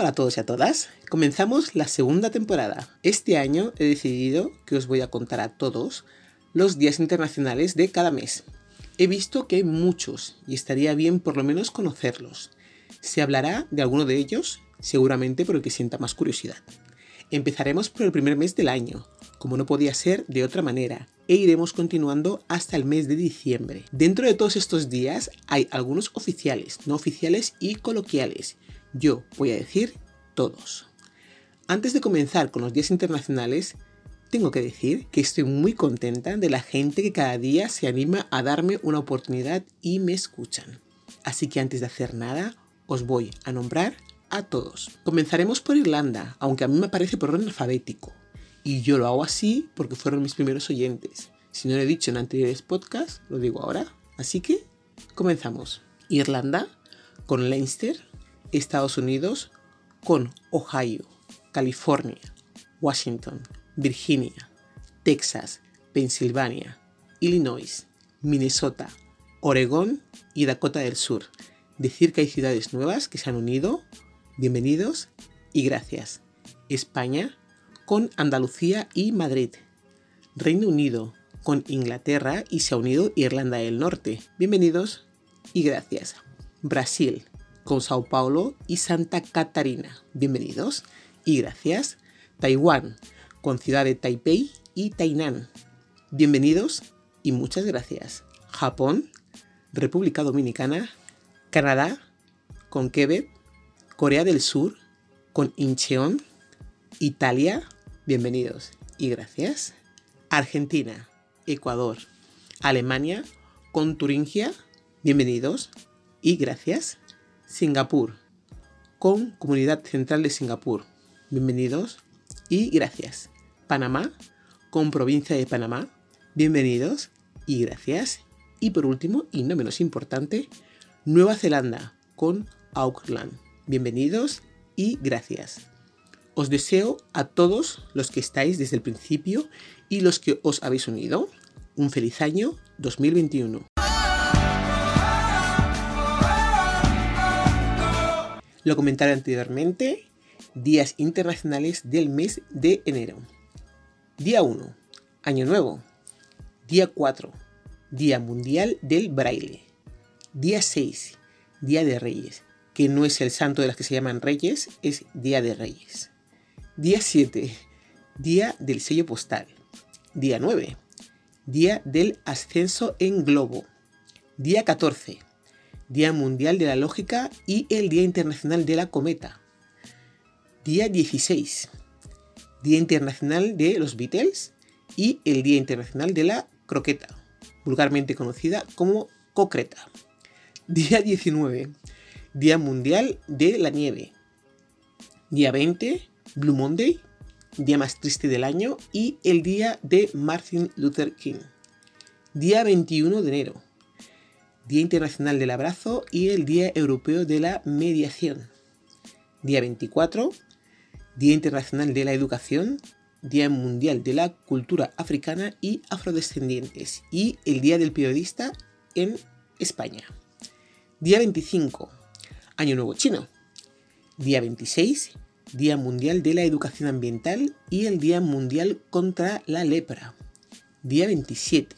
Hola a todos y a todas, comenzamos la segunda temporada. Este año he decidido que os voy a contar a todos los días internacionales de cada mes. He visto que hay muchos y estaría bien por lo menos conocerlos. Se hablará de alguno de ellos, seguramente por el que sienta más curiosidad. Empezaremos por el primer mes del año, como no podía ser de otra manera, e iremos continuando hasta el mes de diciembre. Dentro de todos estos días hay algunos oficiales, no oficiales y coloquiales, yo voy a decir todos. Antes de comenzar con los días internacionales, tengo que decir que estoy muy contenta de la gente que cada día se anima a darme una oportunidad y me escuchan. Así que antes de hacer nada, os voy a nombrar a todos. Comenzaremos por Irlanda, aunque a mí me parece por orden alfabético. Y yo lo hago así porque fueron mis primeros oyentes. Si no lo he dicho en anteriores podcasts, lo digo ahora. Así que comenzamos. Irlanda con Leinster, Estados Unidos con Ohio, California, Washington, Virginia, Texas, Pensilvania, Illinois, Minnesota, Oregón y Dakota del Sur. Decir que hay ciudades nuevas que se han unido, bienvenidos y gracias. España con Andalucía y Madrid. Reino Unido con Inglaterra y se ha unido Irlanda del Norte. Bienvenidos y gracias. Brasil con Sao Paulo y Santa Catarina. Bienvenidos y gracias. Taiwán, con ciudad de Taipei y Tainan. Bienvenidos y muchas gracias. Japón, República Dominicana, Canadá, con Quebec, Corea del Sur, con Incheon, Italia, bienvenidos y gracias. Argentina, Ecuador, Alemania, con Turingia, bienvenidos y gracias. Singapur, con Comunidad Central de Singapur. Bienvenidos y gracias. Panamá, con Provincia de Panamá. Bienvenidos y gracias. Y por último, y no menos importante, Nueva Zelanda, con Auckland. Bienvenidos y gracias. Os deseo a todos los que estáis desde el principio y los que os habéis unido un feliz año 2021. Lo comentaré anteriormente, días internacionales del mes de enero. Día 1, Año Nuevo. Día 4, Día Mundial del Braille. Día 6, Día de Reyes, que no es el santo de las que se llaman Reyes, es Día de Reyes. Día 7, Día del Sello Postal. Día 9, Día del Ascenso en Globo. Día 14, Día Mundial de la Lógica y el Día Internacional de la Cometa. Día 16, Día Internacional de los Beatles y el Día Internacional de la Croqueta, vulgarmente conocida como cocreta. Día 19, Día Mundial de la Nieve. Día 20, Blue Monday, día más triste del año y el día de Martin Luther King. Día 21 de enero, Día Internacional del Abrazo y el Día Europeo de la Mediación. Día 24, Día Internacional de la Educación, Día Mundial de la Cultura Africana y Afrodescendientes y el Día del Periodista en España. Día 25, Año Nuevo Chino. Día 26, Día Mundial de la Educación Ambiental y el Día Mundial contra la Lepra. Día 27,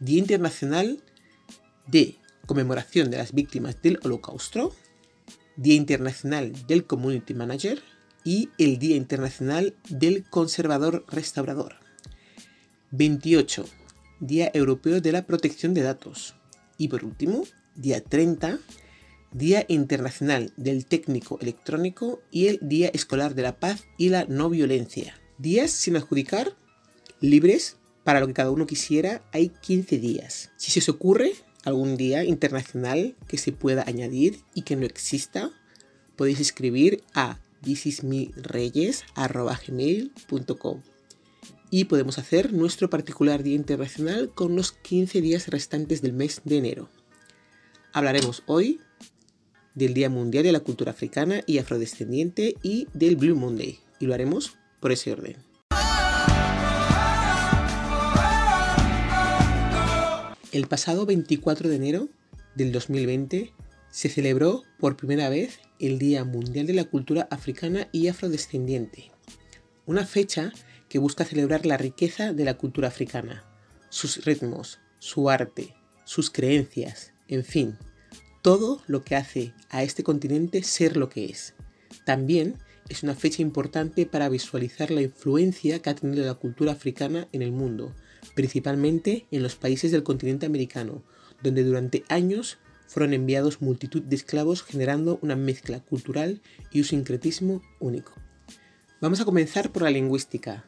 Día Internacional de conmemoración de las víctimas del Holocausto, Día Internacional del Community Manager y el Día Internacional del Conservador Restaurador. 28. Día Europeo de la Protección de Datos. Y por último, día 30, Día Internacional del Técnico Electrónico y el Día Escolar de la Paz y la No Violencia. Días sin adjudicar, libres, para lo que cada uno quisiera, hay 15 días. Si se os ocurre, algún día internacional que se pueda añadir y que no exista, podéis escribir a thisismireyes.com y podemos hacer nuestro particular día internacional con los 15 días restantes del mes de enero. Hablaremos hoy del Día Mundial de la Cultura Africana y Afrodescendiente y del Blue Monday y lo haremos por ese orden. El pasado 24 de enero del 2020 se celebró por primera vez el Día Mundial de la Cultura Africana y Afrodescendiente, una fecha que busca celebrar la riqueza de la cultura africana, sus ritmos, su arte, sus creencias, en fin, todo lo que hace a este continente ser lo que es. También es una fecha importante para visualizar la influencia que ha tenido la cultura africana en el mundo, principalmente en los países del continente americano, donde durante años fueron enviados multitud de esclavos generando una mezcla cultural y un sincretismo único. Vamos a comenzar por la lingüística.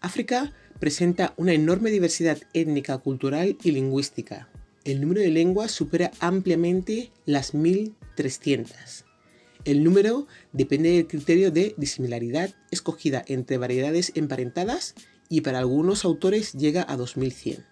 África presenta una enorme diversidad étnica, cultural y lingüística. El número de lenguas supera ampliamente las 1300. El número depende del criterio de disimilaridad escogida entre variedades emparentadas y para algunos autores llega a 2100.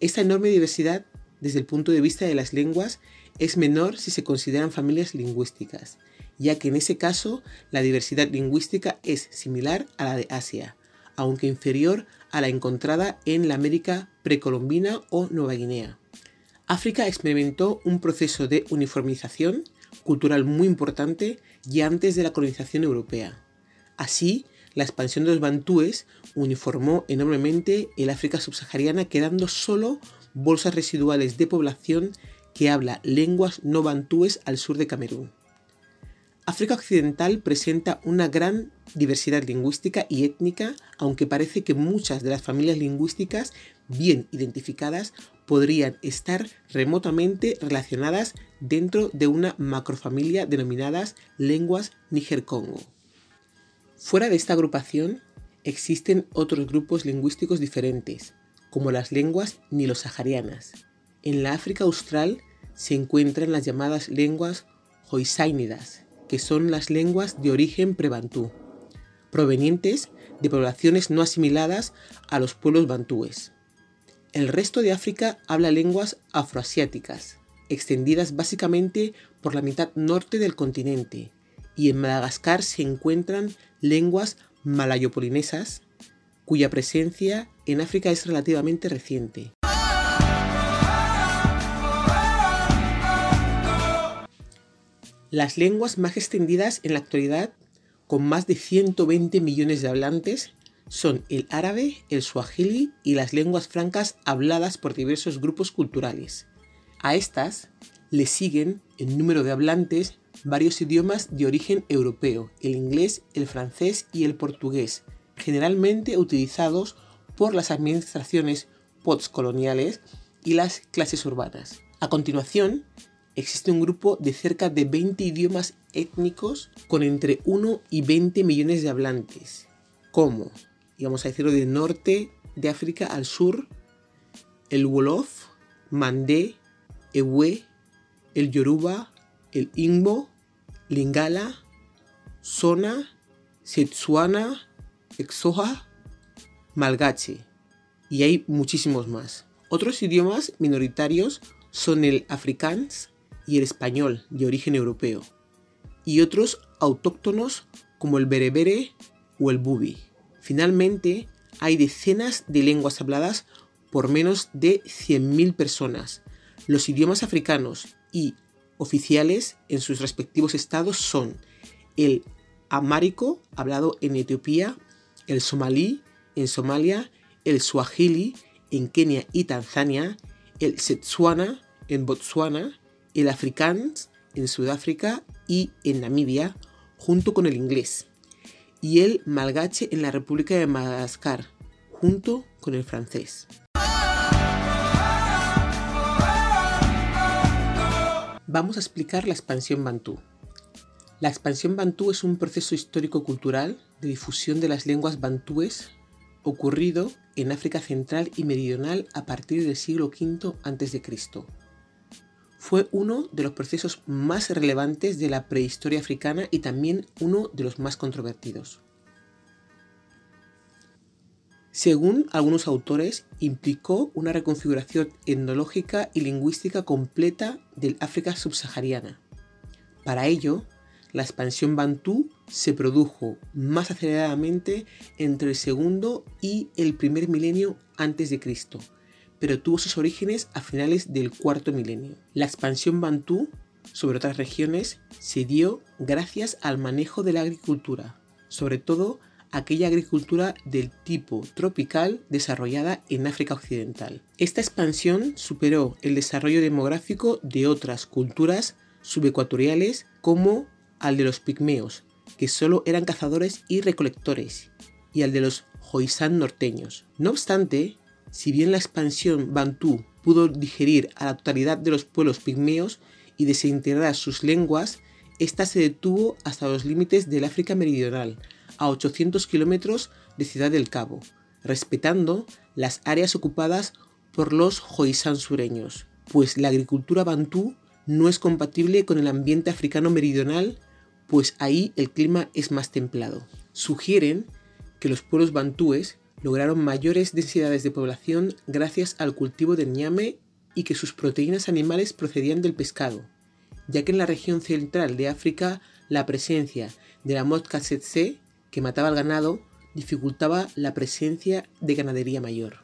Esta enorme diversidad desde el punto de vista de las lenguas es menor si se consideran familias lingüísticas, ya que en ese caso la diversidad lingüística es similar a la de Asia, aunque inferior a la encontrada en la América precolombina o Nueva Guinea. África experimentó un proceso de uniformización cultural muy importante ya antes de la colonización europea. Así, la expansión de los bantúes uniformó enormemente el África subsahariana quedando solo bolsas residuales de población que habla lenguas no bantúes al sur de Camerún. África Occidental presenta una gran diversidad lingüística y étnica, aunque parece que muchas de las familias lingüísticas bien identificadas podrían estar remotamente relacionadas dentro de una macrofamilia denominadas lenguas Níger-Congo. Fuera de esta agrupación existen otros grupos lingüísticos diferentes, como las lenguas nilo-saharianas. En la África Austral se encuentran las llamadas lenguas hoisáinidas, que son las lenguas de origen prebantú, provenientes de poblaciones no asimiladas a los pueblos bantúes. El resto de África habla lenguas afroasiáticas, extendidas básicamente por la mitad norte del continente, y en Madagascar se encuentran lenguas malayopolinesas, cuya presencia en África es relativamente reciente. Las lenguas más extendidas en la actualidad, con más de 120 millones de hablantes, son el árabe, el swahili y las lenguas francas habladas por diversos grupos culturales. A estas le siguen, en número de hablantes, varios idiomas de origen europeo, el inglés, el francés y el portugués, generalmente utilizados por las administraciones postcoloniales y las clases urbanas. A continuación, existe un grupo de cerca de 20 idiomas étnicos con entre 1 y 20 millones de hablantes, como, vamos a decirlo, del norte de África al sur, el Wolof, Mandé, Ewe, el Yoruba, el Ingbo, Lingala, Sona, Setsuana, Exoja, Malgache, y hay muchísimos más. Otros idiomas minoritarios son el afrikaans y el español de origen europeo, y otros autóctonos como el berebere o el bubi. Finalmente, hay decenas de lenguas habladas por menos de 100.000 personas. Los idiomas africanos y oficiales en sus respectivos estados son el amárico, hablado en Etiopía, el somalí en Somalia, el swahili en Kenia y Tanzania, el setsuana en Botswana, el afrikaans en Sudáfrica y en Namibia, junto con el inglés, y el malgache en la República de Madagascar, junto con el francés. Vamos a explicar la expansión bantú. La expansión bantú es un proceso histórico-cultural de difusión de las lenguas bantúes ocurrido en África Central y Meridional a partir del siglo V a.C. Fue uno de los procesos más relevantes de la prehistoria africana y también uno de los más controvertidos. Según algunos autores, implicó una reconfiguración etnológica y lingüística completa del África subsahariana. Para ello, la expansión bantú se produjo más aceleradamente entre el segundo y el primer milenio antes de Cristo, pero tuvo sus orígenes a finales del cuarto milenio. La expansión bantú sobre otras regiones se dio gracias al manejo de la agricultura, sobre todo aquella agricultura del tipo tropical desarrollada en África Occidental. Esta expansión superó el desarrollo demográfico de otras culturas subecuatoriales como al de los pigmeos, que solo eran cazadores y recolectores, y al de los Hoisan norteños. No obstante, si bien la expansión bantú pudo digerir a la totalidad de los pueblos pigmeos y desintegrar sus lenguas, esta se detuvo hasta los límites del África Meridional, a 800 kilómetros de Ciudad del Cabo, respetando las áreas ocupadas por los Hoisan sureños, pues la agricultura bantú no es compatible con el ambiente africano meridional, pues ahí el clima es más templado. Sugieren que los pueblos bantúes lograron mayores densidades de población gracias al cultivo del ñame y que sus proteínas animales procedían del pescado, ya que en la región central de África la presencia de la mosca que mataba al ganado, dificultaba la presencia de ganadería mayor.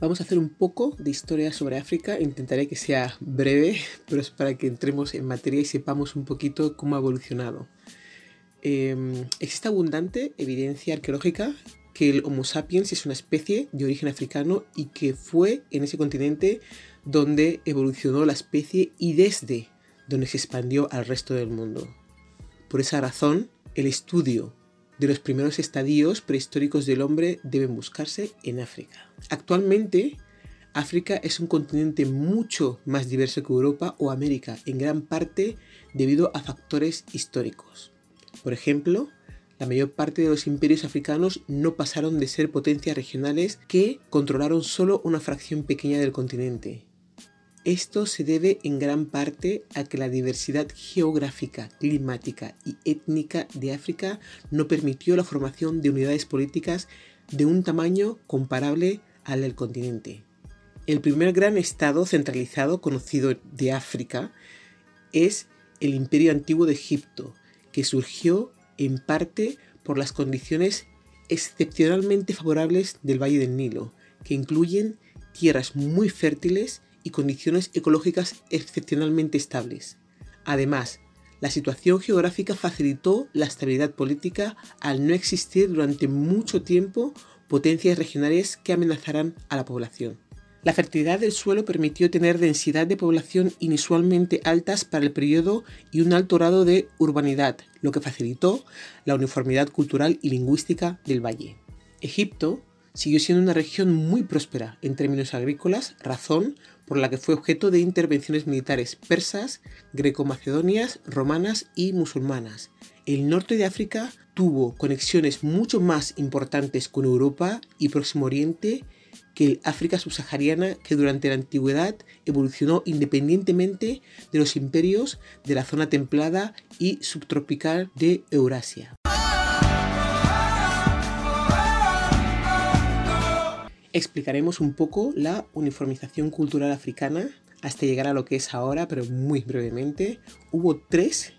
Vamos a hacer un poco de historia sobre África, intentaré que sea breve, pero es para que entremos en materia y sepamos un poquito cómo ha evolucionado. Em, existe abundante evidencia arqueológica que el Homo sapiens es una especie de origen africano y que fue en ese continente donde evolucionó la especie y desde donde se expandió al resto del mundo. Por esa razón, el estudio de los primeros estadios prehistóricos del hombre deben buscarse en África. Actualmente, África es un continente mucho más diverso que Europa o América, en gran parte debido a factores históricos. Por ejemplo, la mayor parte de los imperios africanos no pasaron de ser potencias regionales que controlaron solo una fracción pequeña del continente. Esto se debe en gran parte a que la diversidad geográfica, climática y étnica de África no permitió la formación de unidades políticas de un tamaño comparable al del continente. El primer gran estado centralizado conocido de África es el Imperio Antiguo de Egipto, que surgió en parte por las condiciones excepcionalmente favorables del Valle del Nilo, que incluyen tierras muy fértiles condiciones ecológicas excepcionalmente estables. Además, la situación geográfica facilitó la estabilidad política al no existir durante mucho tiempo potencias regionales que amenazaran a la población. La fertilidad del suelo permitió tener densidad de población inusualmente altas para el periodo y un alto grado de urbanidad, lo que facilitó la uniformidad cultural y lingüística del valle. Egipto siguió siendo una región muy próspera en términos agrícolas, razón por la que fue objeto de intervenciones militares persas, greco-macedonias, romanas y musulmanas. El norte de África tuvo conexiones mucho más importantes con Europa y Próximo Oriente que el África subsahariana que durante la antigüedad evolucionó independientemente de los imperios de la zona templada y subtropical de Eurasia. Explicaremos un poco la uniformización cultural africana hasta llegar a lo que es ahora, pero muy brevemente. Hubo tres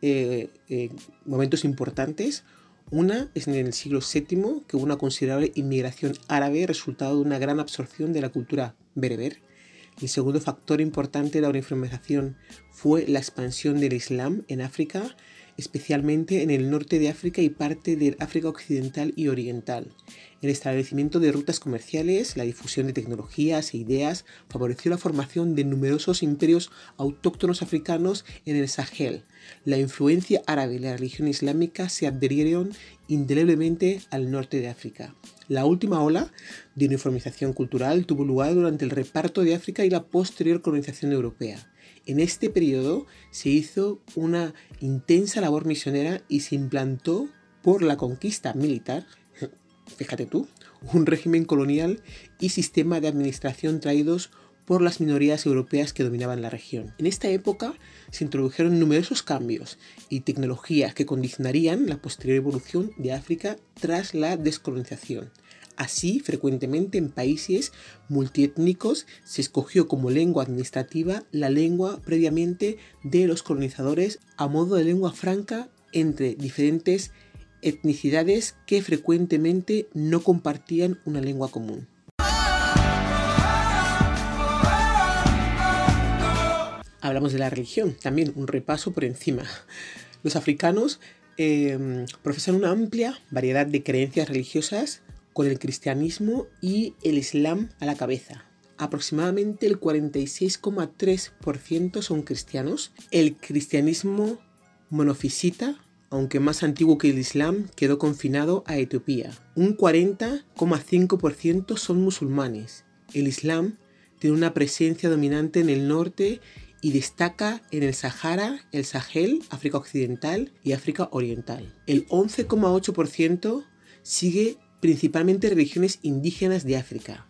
eh, eh, momentos importantes. Una es en el siglo VII, que hubo una considerable inmigración árabe resultado de una gran absorción de la cultura bereber. El segundo factor importante de la uniformización fue la expansión del Islam en África, especialmente en el norte de África y parte del África occidental y oriental. El establecimiento de rutas comerciales, la difusión de tecnologías e ideas favoreció la formación de numerosos imperios autóctonos africanos en el Sahel. La influencia árabe y la religión islámica se adherieron indeleblemente al norte de África. La última ola de uniformización cultural tuvo lugar durante el reparto de África y la posterior colonización europea. En este periodo se hizo una intensa labor misionera y se implantó por la conquista militar fíjate tú, un régimen colonial y sistema de administración traídos por las minorías europeas que dominaban la región. En esta época se introdujeron numerosos cambios y tecnologías que condicionarían la posterior evolución de África tras la descolonización. Así, frecuentemente en países multiétnicos se escogió como lengua administrativa la lengua previamente de los colonizadores a modo de lengua franca entre diferentes etnicidades que frecuentemente no compartían una lengua común. Hablamos de la religión, también un repaso por encima. Los africanos em, profesan una amplia variedad de creencias religiosas con el cristianismo y el islam a la cabeza. Aproximadamente el 46,3% son cristianos. El cristianismo monofisita aunque más antiguo que el Islam, quedó confinado a Etiopía. Un 40,5% son musulmanes. El Islam tiene una presencia dominante en el norte y destaca en el Sahara, el Sahel, África Occidental y África Oriental. El 11,8% sigue principalmente religiones indígenas de África.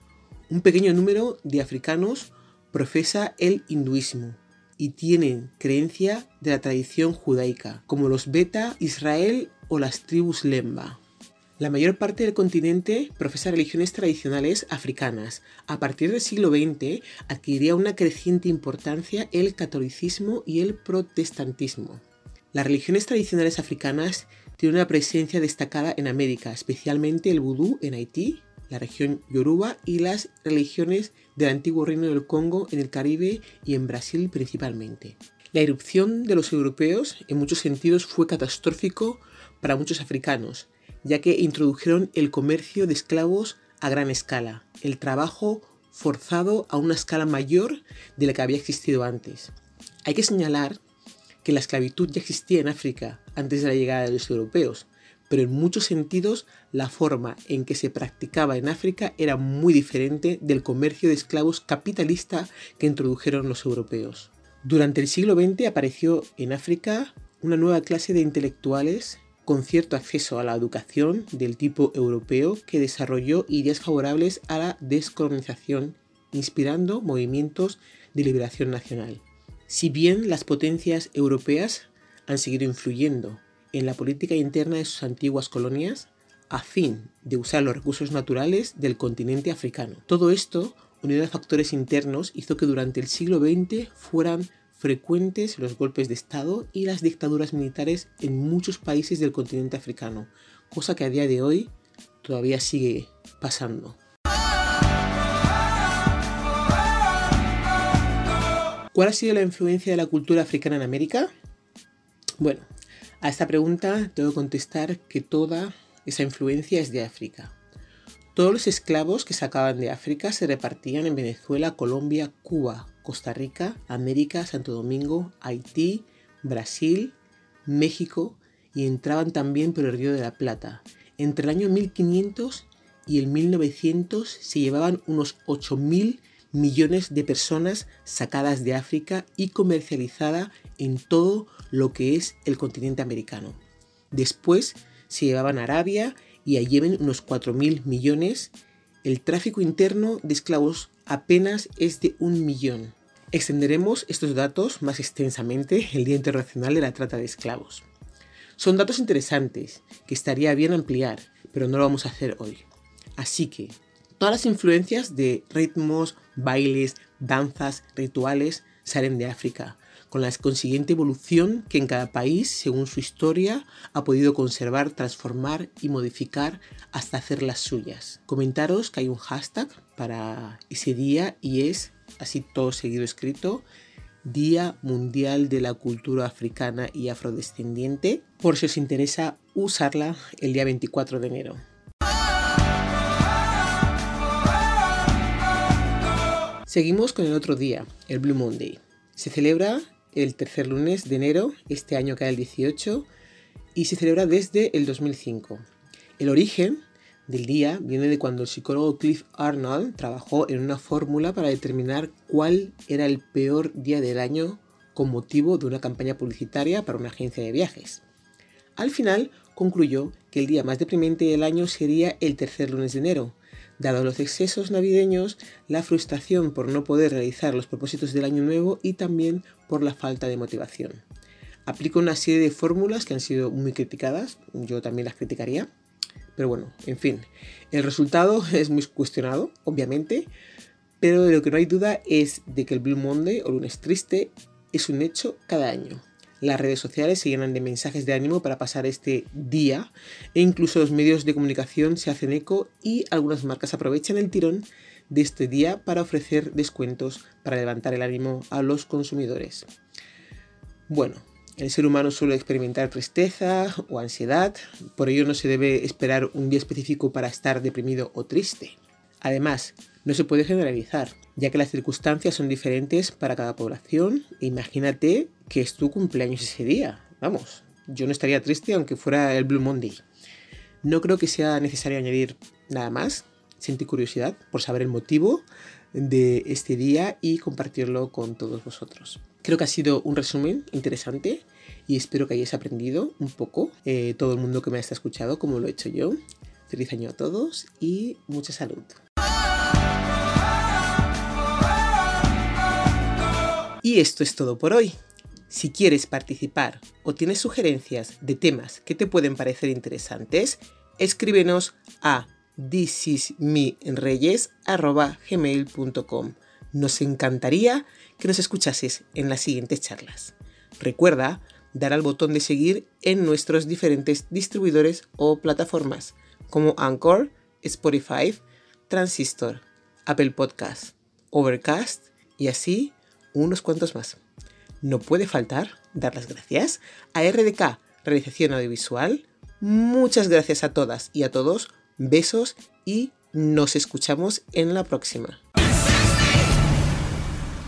Un pequeño número de africanos profesa el hinduismo y tienen creencia de la tradición judaica, como los Beta, Israel o las tribus Lemba. La mayor parte del continente profesa religiones tradicionales africanas. A partir del siglo XX adquiriría una creciente importancia el catolicismo y el protestantismo. Las religiones tradicionales africanas tienen una presencia destacada en América, especialmente el vudú en Haití, la región Yoruba y las religiones del antiguo reino del Congo en el Caribe y en Brasil principalmente. La irrupción de los europeos en muchos sentidos fue catastrófico para muchos africanos, ya que introdujeron el comercio de esclavos a gran escala, el trabajo forzado a una escala mayor de la que había existido antes. Hay que señalar que la esclavitud ya existía en África antes de la llegada de los europeos, pero en muchos sentidos la forma en que se practicaba en África era muy diferente del comercio de esclavos capitalista que introdujeron los europeos. Durante el siglo XX apareció en África una nueva clase de intelectuales con cierto acceso a la educación del tipo europeo que desarrolló ideas favorables a la descolonización, inspirando movimientos de liberación nacional. Si bien las potencias europeas han seguido influyendo en la política interna de sus antiguas colonias a fin de usar los recursos naturales del continente africano. Todo esto, unido a factores internos, hizo que durante el siglo XX fueran frecuentes los golpes de Estado y las dictaduras militares en muchos países del continente africano, cosa que a día de hoy todavía sigue pasando. ¿Cuál ha sido la influencia de la cultura africana en América? Bueno, a esta pregunta tengo que contestar que toda esa influencia es de África. Todos los esclavos que sacaban de África se repartían en Venezuela, Colombia, Cuba, Costa Rica, América, Santo Domingo, Haití, Brasil, México y entraban también por el Río de la Plata. Entre el año 1500 y el 1900 se llevaban unos 8.000 millones de personas sacadas de África y comercializada en todo lo que es el continente americano. Después se llevaban a Arabia y a Yemen unos 4.000 millones. El tráfico interno de esclavos apenas es de un millón. Extenderemos estos datos más extensamente el Día Internacional de la Trata de Esclavos. Son datos interesantes que estaría bien ampliar, pero no lo vamos a hacer hoy. Así que, todas las influencias de ritmos, bailes, danzas, rituales salen de África, con la consiguiente evolución que en cada país, según su historia, ha podido conservar, transformar y modificar hasta hacer las suyas. Comentaros que hay un hashtag para ese día y es, así todo seguido escrito, Día Mundial de la Cultura Africana y Afrodescendiente, por si os interesa usarla el día 24 de enero. Seguimos con el otro día, el Blue Monday. Se celebra el tercer lunes de enero, este año cae el 18, y se celebra desde el 2005. El origen del día viene de cuando el psicólogo Cliff Arnold trabajó en una fórmula para determinar cuál era el peor día del año con motivo de una campaña publicitaria para una agencia de viajes. Al final concluyó que el día más deprimente del año sería el tercer lunes de enero, dado los excesos navideños, la frustración por no poder realizar los propósitos del año nuevo y también por la falta de motivación. Aplico una serie de fórmulas que han sido muy criticadas, yo también las criticaría, pero bueno, en fin, el resultado es muy cuestionado, obviamente, pero de lo que no hay duda es de que el Blue Monday o lunes triste es un hecho cada año. Las redes sociales se llenan de mensajes de ánimo para pasar este día e incluso los medios de comunicación se hacen eco y algunas marcas aprovechan el tirón de este día para ofrecer descuentos para levantar el ánimo a los consumidores. Bueno, el ser humano suele experimentar tristeza o ansiedad, por ello no se debe esperar un día específico para estar deprimido o triste. Además, no se puede generalizar, ya que las circunstancias son diferentes para cada población. Imagínate que es tu cumpleaños ese día. Vamos, yo no estaría triste aunque fuera el Blue Monday. No creo que sea necesario añadir nada más. Sentí curiosidad por saber el motivo de este día y compartirlo con todos vosotros. Creo que ha sido un resumen interesante y espero que hayáis aprendido un poco, eh, todo el mundo que me ha escuchado, como lo he hecho yo. Feliz año a todos y mucha salud. Y esto es todo por hoy. Si quieres participar o tienes sugerencias de temas que te pueden parecer interesantes, escríbenos a thisismeenreyes.gmail.com Nos encantaría que nos escuchases en las siguientes charlas. Recuerda dar al botón de seguir en nuestros diferentes distribuidores o plataformas como Anchor, Spotify, Transistor, Apple Podcast, Overcast y así unos cuantos más. No puede faltar dar las gracias a RDK, Realización Audiovisual. Muchas gracias a todas y a todos, besos y nos escuchamos en la próxima.